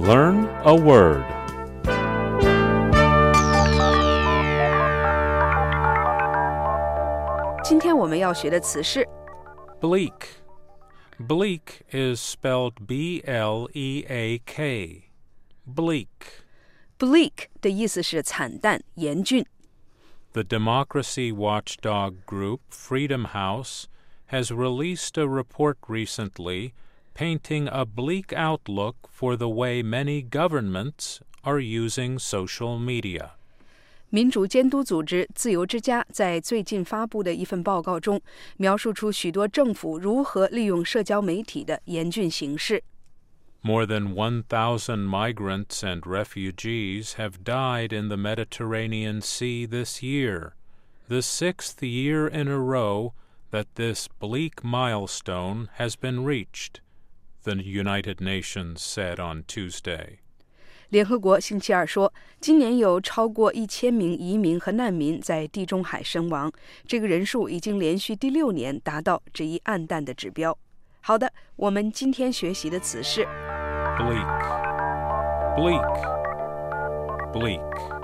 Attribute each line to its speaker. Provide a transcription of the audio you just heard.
Speaker 1: Learn a word.
Speaker 2: 今天我们要学的词是
Speaker 1: Bleak. Bleak is spelled B L E A K. Bleak.
Speaker 2: bleak 的意思是惨淡、严峻。
Speaker 1: The democracy watchdog group Freedom House has released a report recently painting a bleak outlook for the way many governments are using social media.
Speaker 2: 民主监督组织自由之家在最近发布的一份报告中，描述出许多政府如何利用社交媒体的严峻形势。
Speaker 1: More than 1,000 migrants and refugees have died in the Mediterranean Sea this year, the sixth year in a row that this bleak milestone has been reached, The United Nations said on Tuesday.
Speaker 2: 联合国星期二说，今年有超过一千名移民和难民在地中海身亡，这个人数已经连续第六年达到这一暗淡的指标。好的，我们今天学习的词是
Speaker 1: Bleak. Bleak. Bleak.